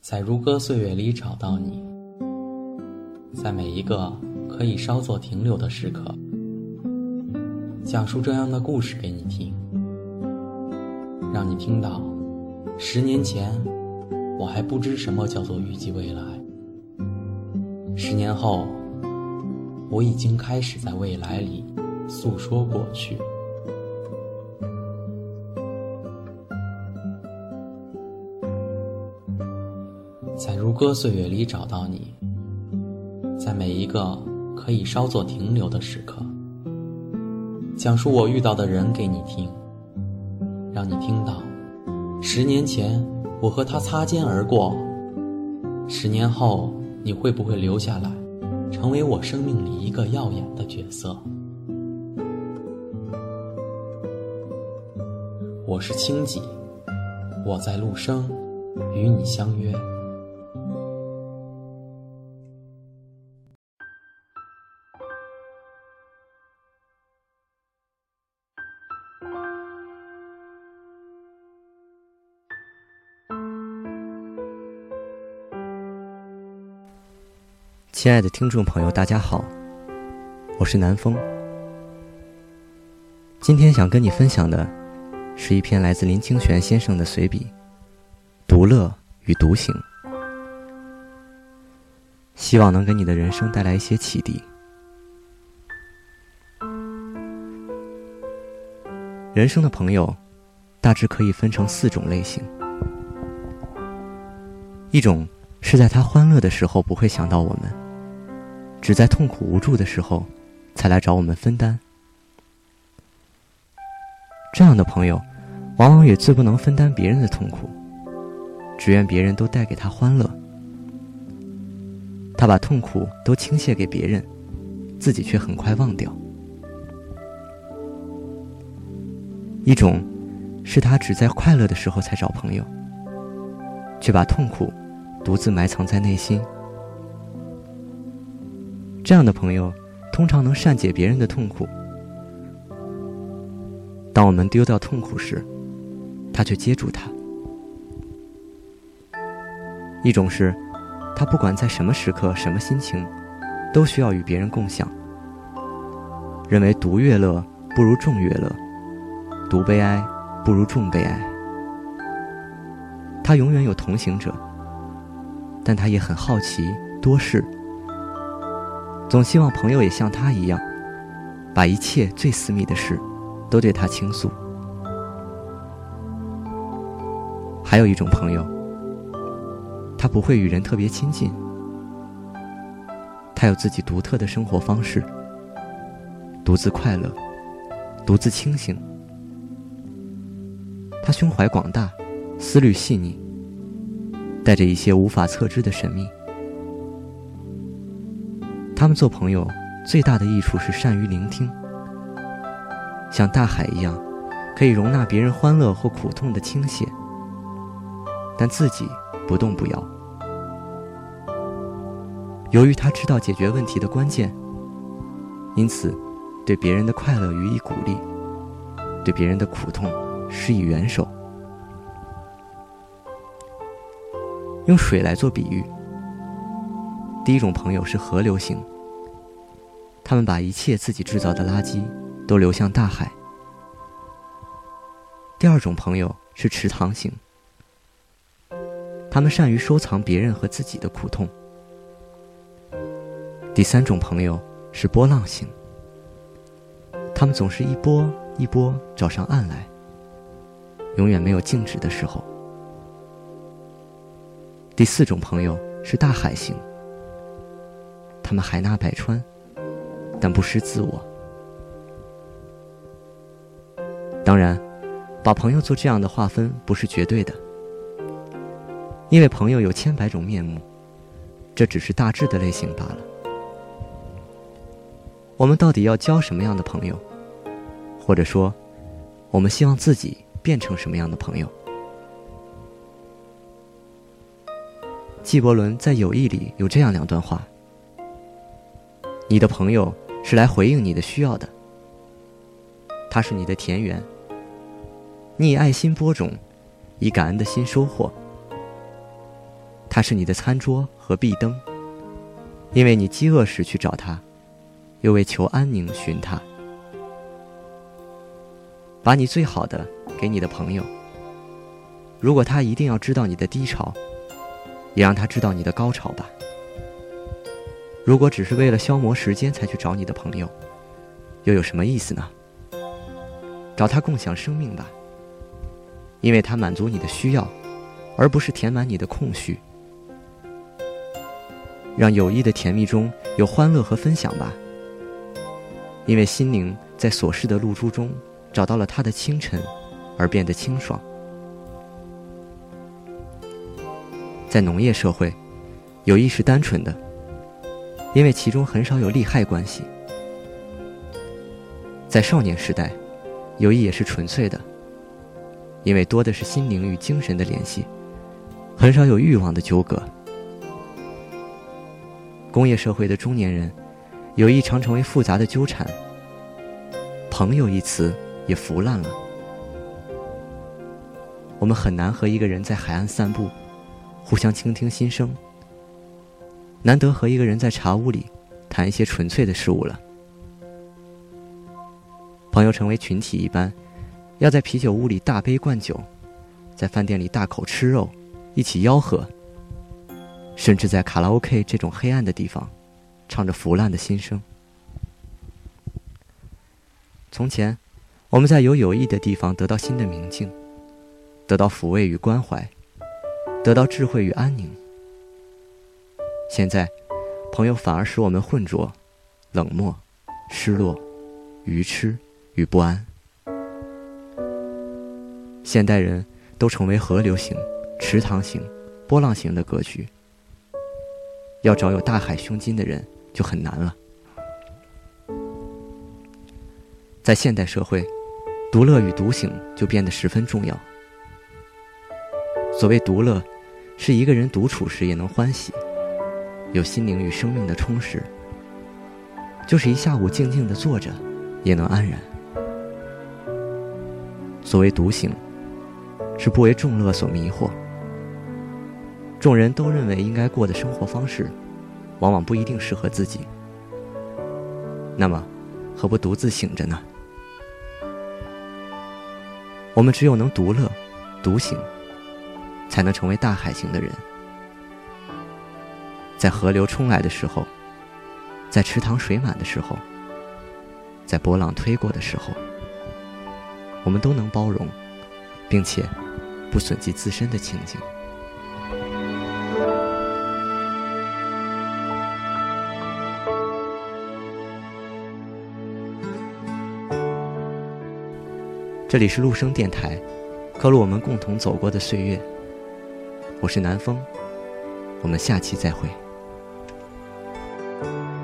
在如歌岁月里找到你，在每一个可以稍作停留的时刻，讲述这样的故事给你听，让你听到，十年前我还不知什么叫做预计未来，十年后我已经开始在未来里诉说过去。如歌岁月里找到你，在每一个可以稍作停留的时刻，讲述我遇到的人给你听，让你听到，十年前我和他擦肩而过，十年后你会不会留下来，成为我生命里一个耀眼的角色？我是清几，我在陆生，与你相约。亲爱的听众朋友，大家好，我是南风。今天想跟你分享的，是一篇来自林清玄先生的随笔《独乐与独行》，希望能给你的人生带来一些启迪。人生的朋友，大致可以分成四种类型，一种是在他欢乐的时候不会想到我们。只在痛苦无助的时候，才来找我们分担。这样的朋友，往往也最不能分担别人的痛苦，只愿别人都带给他欢乐。他把痛苦都倾泻给别人，自己却很快忘掉。一种，是他只在快乐的时候才找朋友，却把痛苦独自埋藏在内心。这样的朋友，通常能善解别人的痛苦。当我们丢掉痛苦时，他却接住它。一种是，他不管在什么时刻、什么心情，都需要与别人共享。认为独乐乐不如众乐乐，独悲哀不如众悲哀。他永远有同行者，但他也很好奇多事。总希望朋友也像他一样，把一切最私密的事都对他倾诉。还有一种朋友，他不会与人特别亲近，他有自己独特的生活方式，独自快乐，独自清醒。他胸怀广大，思虑细腻，带着一些无法测知的神秘。他们做朋友最大的益处是善于聆听，像大海一样，可以容纳别人欢乐或苦痛的倾泻，但自己不动不摇。由于他知道解决问题的关键，因此对别人的快乐予以鼓励，对别人的苦痛施以援手。用水来做比喻。第一种朋友是河流型，他们把一切自己制造的垃圾都流向大海。第二种朋友是池塘型，他们善于收藏别人和自己的苦痛。第三种朋友是波浪型，他们总是一波一波找上岸来，永远没有静止的时候。第四种朋友是大海型。他们海纳百川，但不失自我。当然，把朋友做这样的划分不是绝对的，因为朋友有千百种面目，这只是大致的类型罢了。我们到底要交什么样的朋友，或者说，我们希望自己变成什么样的朋友？纪伯伦在《友谊》里有这样两段话。你的朋友是来回应你的需要的，他是你的田园。你以爱心播种，以感恩的心收获。他是你的餐桌和壁灯，因为你饥饿时去找他，又为求安宁寻他。把你最好的给你的朋友，如果他一定要知道你的低潮，也让他知道你的高潮吧。如果只是为了消磨时间才去找你的朋友，又有什么意思呢？找他共享生命吧，因为他满足你的需要，而不是填满你的空虚。让友谊的甜蜜中有欢乐和分享吧，因为心灵在琐事的露珠中找到了它的清晨，而变得清爽。在农业社会，友谊是单纯的，因为其中很少有利害关系；在少年时代，友谊也是纯粹的，因为多的是心灵与精神的联系，很少有欲望的纠葛。工业社会的中年人，友谊常成为复杂的纠缠。朋友一词也腐烂了。我们很难和一个人在海岸散步，互相倾听心声。难得和一个人在茶屋里，谈一些纯粹的事物了。朋友成为群体一般，要在啤酒屋里大杯灌酒，在饭店里大口吃肉，一起吆喝。甚至在卡拉 OK 这种黑暗的地方，唱着腐烂的心声。从前，我们在有友谊的地方得到新的明净，得到抚慰与关怀，得到智慧与安宁。现在，朋友反而使我们浑浊、冷漠、失落、愚痴与不安。现代人都成为河流型、池塘型、波浪型的格局。要找有大海胸襟的人就很难了。在现代社会，独乐与独醒就变得十分重要。所谓独乐，是一个人独处时也能欢喜，有心灵与生命的充实；就是一下午静静的坐着，也能安然。所谓独醒，是不为众乐所迷惑。众人都认为应该过的生活方式，往往不一定适合自己。那么，何不独自醒着呢？我们只有能独乐、独醒，才能成为大海型的人。在河流冲来的时候，在池塘水满的时候，在波浪推过的时候，我们都能包容，并且不损及自身的情景。这里是陆生电台，刻录我们共同走过的岁月。我是南风，我们下期再会。thank you